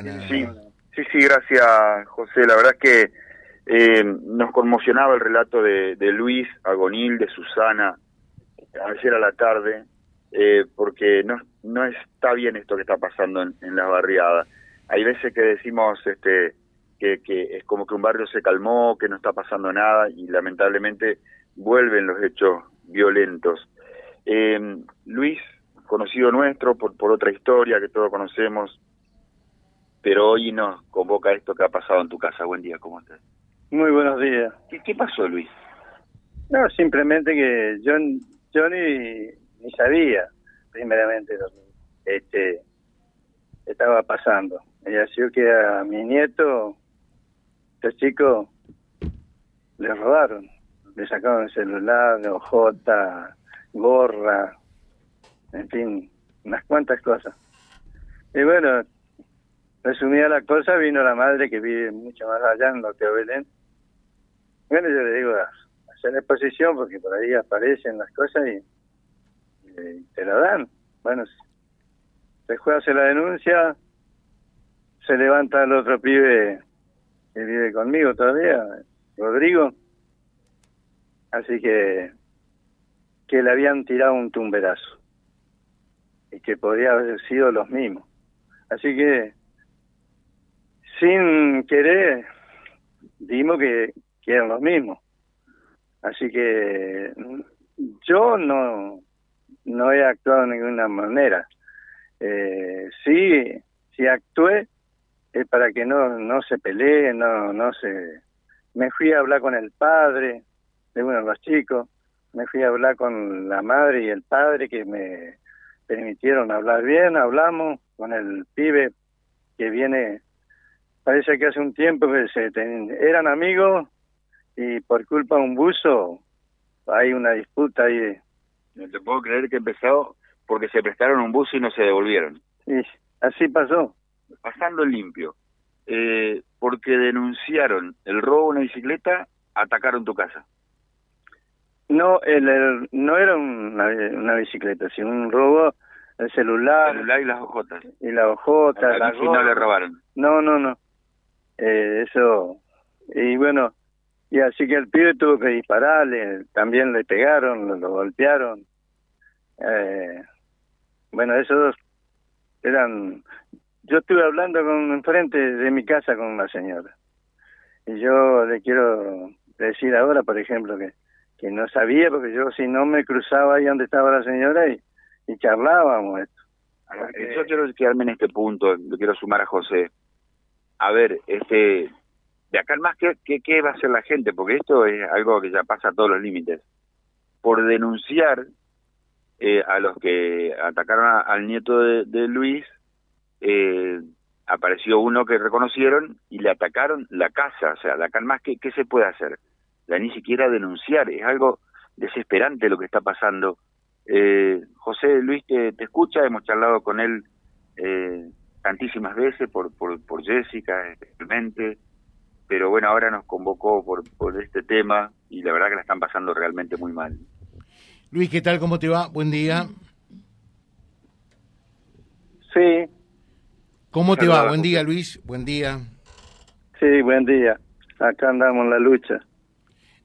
Sí, sí, sí, gracias José. La verdad es que eh, nos conmocionaba el relato de, Luis Agonil, de Susana, ayer a la tarde, eh, porque no, no está bien esto que está pasando en, en la barriada. Hay veces que decimos este, que, que es como que un barrio se calmó, que no está pasando nada y lamentablemente vuelven los hechos violentos. Eh, Luis, conocido nuestro por, por otra historia que todos conocemos, pero hoy nos convoca esto que ha pasado en tu casa. Buen día, ¿cómo estás? Muy buenos días. ¿Qué, pasó, Luis? No, simplemente que yo, yo ni, ni sabía, primeramente, lo que este, estaba pasando. Y así que a mi nieto, este chico, le robaron. Le sacaron el celular, ojota, gorra, en fin, unas cuantas cosas. Y bueno, resumida la cosa, vino la madre que vive mucho más allá en lo que Belén. Bueno, yo le digo, hacer exposición porque por ahí aparecen las cosas y, te la dan. Bueno, después hace la denuncia, se levanta el otro pibe que vive conmigo todavía, Rodrigo. Así que que le habían tirado un tumberazo y que podría haber sido los mismos. Así que sin querer dimos que, que eran los mismos. Así que yo no, no he actuado de ninguna manera. Eh, sí, si actué es para que no, no se pelee, no, no se... Me fui a hablar con el padre de uno de los chicos, me fui a hablar con la madre y el padre que me permitieron hablar bien, hablamos con el pibe que viene parece que hace un tiempo que se eran amigos y por culpa de un buzo hay una disputa ahí. No te puedo creer que empezó porque se prestaron un buzo y no se devolvieron. Sí, así pasó. Pasando limpio. Eh, porque denunciaron el robo de una bicicleta, atacaron tu casa. No, el, no era una, bicicleta, sino un robo el celular. El celular y las hojotas. Y las hojotas. A no le robaron. No, no, no. Eh, eso, y bueno, y así que el pibe tuvo que dispararle, también le pegaron, lo, golpearon. Eh, bueno, esos eran, yo estuve hablando con enfrente de mi casa con una señora. Y yo le quiero decir ahora, por ejemplo, que, que no sabía, porque yo si no me cruzaba ahí donde estaba la señora y, y charlábamos esto. Yo quiero quedarme en este punto, lo quiero sumar a José a ver, este, de acá en más, ¿qué, ¿qué, va a hacer la gente? Porque esto es algo que ya pasa a todos los límites. Por denunciar eh, a los que atacaron al nieto de, Luis, eh, apareció uno que reconocieron y le atacaron la casa. O sea, de acá más, ¿qué, qué se puede hacer? Ya ni siquiera denunciar, es algo desesperante lo que está pasando. Eh, José Luis te, te escucha, hemos charlado con él eh, tantísimas veces por, por, por Jessica, especialmente, pero bueno, ahora nos convocó por, por este tema y la verdad que la están pasando realmente muy mal. Luis, ¿qué tal? ¿Cómo te va? Buen día. Sí. ¿Cómo te va? Buen día, Luis. Buen día. Sí, buen día. Acá andamos en la lucha.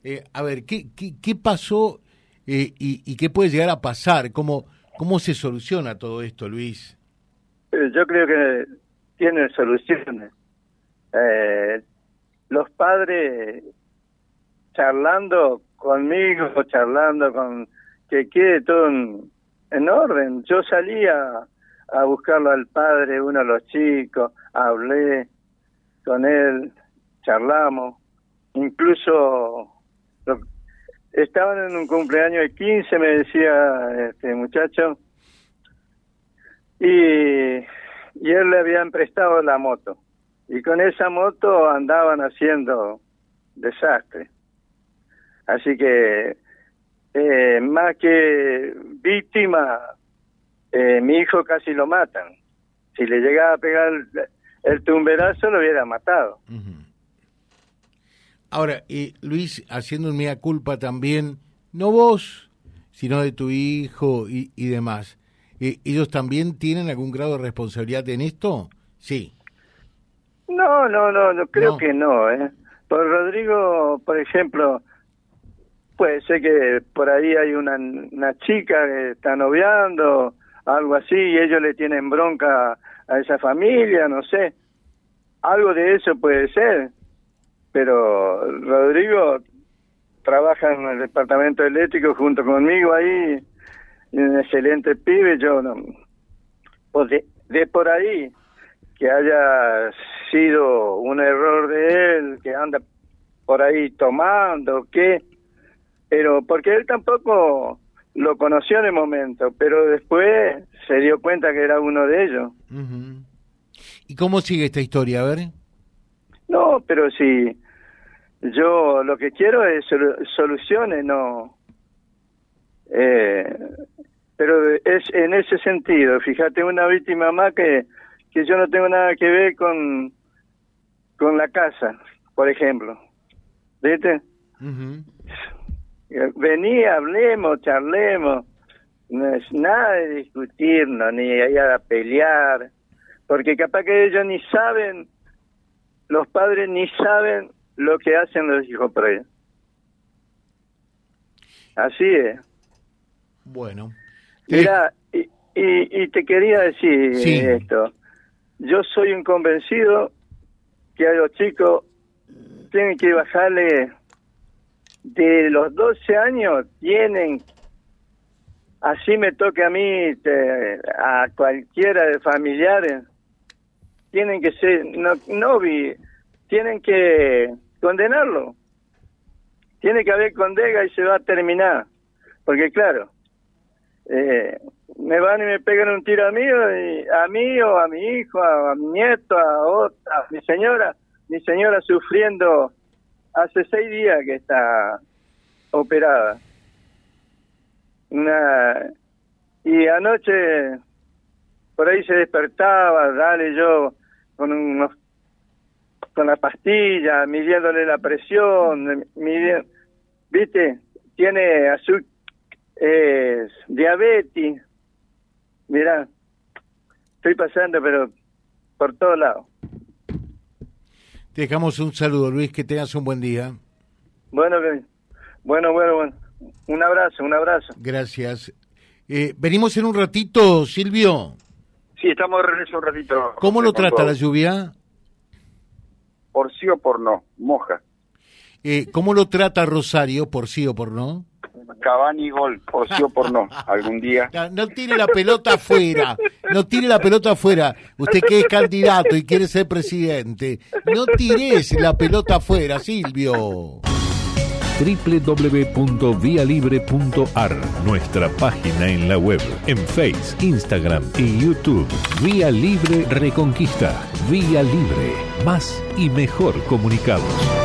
Eh, a ver, ¿qué, qué, qué pasó eh, y, y, qué puede llegar a pasar? ¿Cómo, ¿Cómo se soluciona todo esto, Luis? Eh, yo creo que tienen soluciones. Eh, los padres charlando conmigo, charlando con que quede todo en, orden. Yo salía a buscarlo al padre, uno de los chicos, hablé con él, charlamos, incluso estaban en un cumpleaños de 15, me decía este muchacho, y, él le habían prestado la moto. Y con esa moto andaban haciendo desastre. Así que, eh, más que víctima, eh, mi hijo casi lo matan. Si le llegaba a pegar el, tumberazo, lo hubiera matado. Ahora, y Luis, haciendo un mea culpa también, no vos, sino de tu hijo y demás. Eh, ¿ellos también tienen algún grado de responsabilidad en esto? Sí. No, no, no, no creo que no. ¿eh? Por Rodrigo, por ejemplo, puede ser que por ahí hay una, una chica que está noviando, algo así, y ellos le tienen bronca a esa familia, no sé. Algo de eso puede ser. Pero Rodrigo trabaja en el departamento eléctrico junto conmigo ahí, un excelente pibe, yo no. Pues de, de por ahí que haya sido un error de él, que anda por ahí tomando, ¿qué? Pero porque él tampoco lo conoció en el momento, pero después se dio cuenta que era uno de ellos. ¿Y cómo sigue esta historia? A ver. No, pero si yo lo que quiero es soluciones, no. Eh, pero es en ese sentido, fíjate, una víctima más que, que yo no tengo nada que ver con, con la casa, por ejemplo. ¿Viste? Vení, hablemos, charlemos. No es nada de discutirnos, ni ir a pelear, porque capaz que ellos ni saben, los padres ni saben lo que hacen los hijos por ellos. Así es. Bueno. Mira, y, y, te quería decir esto. Yo soy un convencido que a los chicos tienen que bajarle de los 12 años, tienen, así me toque a mí, a cualquiera de familiares, tienen que ser, no, no vi, tienen que condenarlo. Tiene que haber condena y se va a terminar. Porque claro, eh, me van y me pegan un tiro a mí, a mí o a mi hijo, a, mi nieto, a, a mi señora, mi señora sufriendo hace seis días que está operada. Una, y anoche por ahí se despertaba, dale yo con unos con la pastilla, midiéndole la presión, midiendo, ¿viste? Tiene azúcar, eh, diabetes. Mira, estoy pasando, pero por todos lados. Te dejamos un saludo, Luis, que tengas un buen día. Bueno, bueno, bueno, bueno. Un abrazo, un abrazo. Gracias. Eh, venimos en un ratito, Silvio. Sí, estamos de regreso un ratito. ¿Cómo lo trata la lluvia? por sí o por no, moja. Eh, ¿Cómo lo trata Rosario, por sí o por no? Cavani gol, por sí o por no, algún día. No, tire la pelota afuera, no tire la pelota afuera. Usted que es candidato y quiere ser presidente, no tires la pelota afuera, Silvio www.vialibre.ar, nuestra página en la web, en Face, Instagram y YouTube. Vía Libre Reconquista. Vía Libre. Más y mejor comunicados.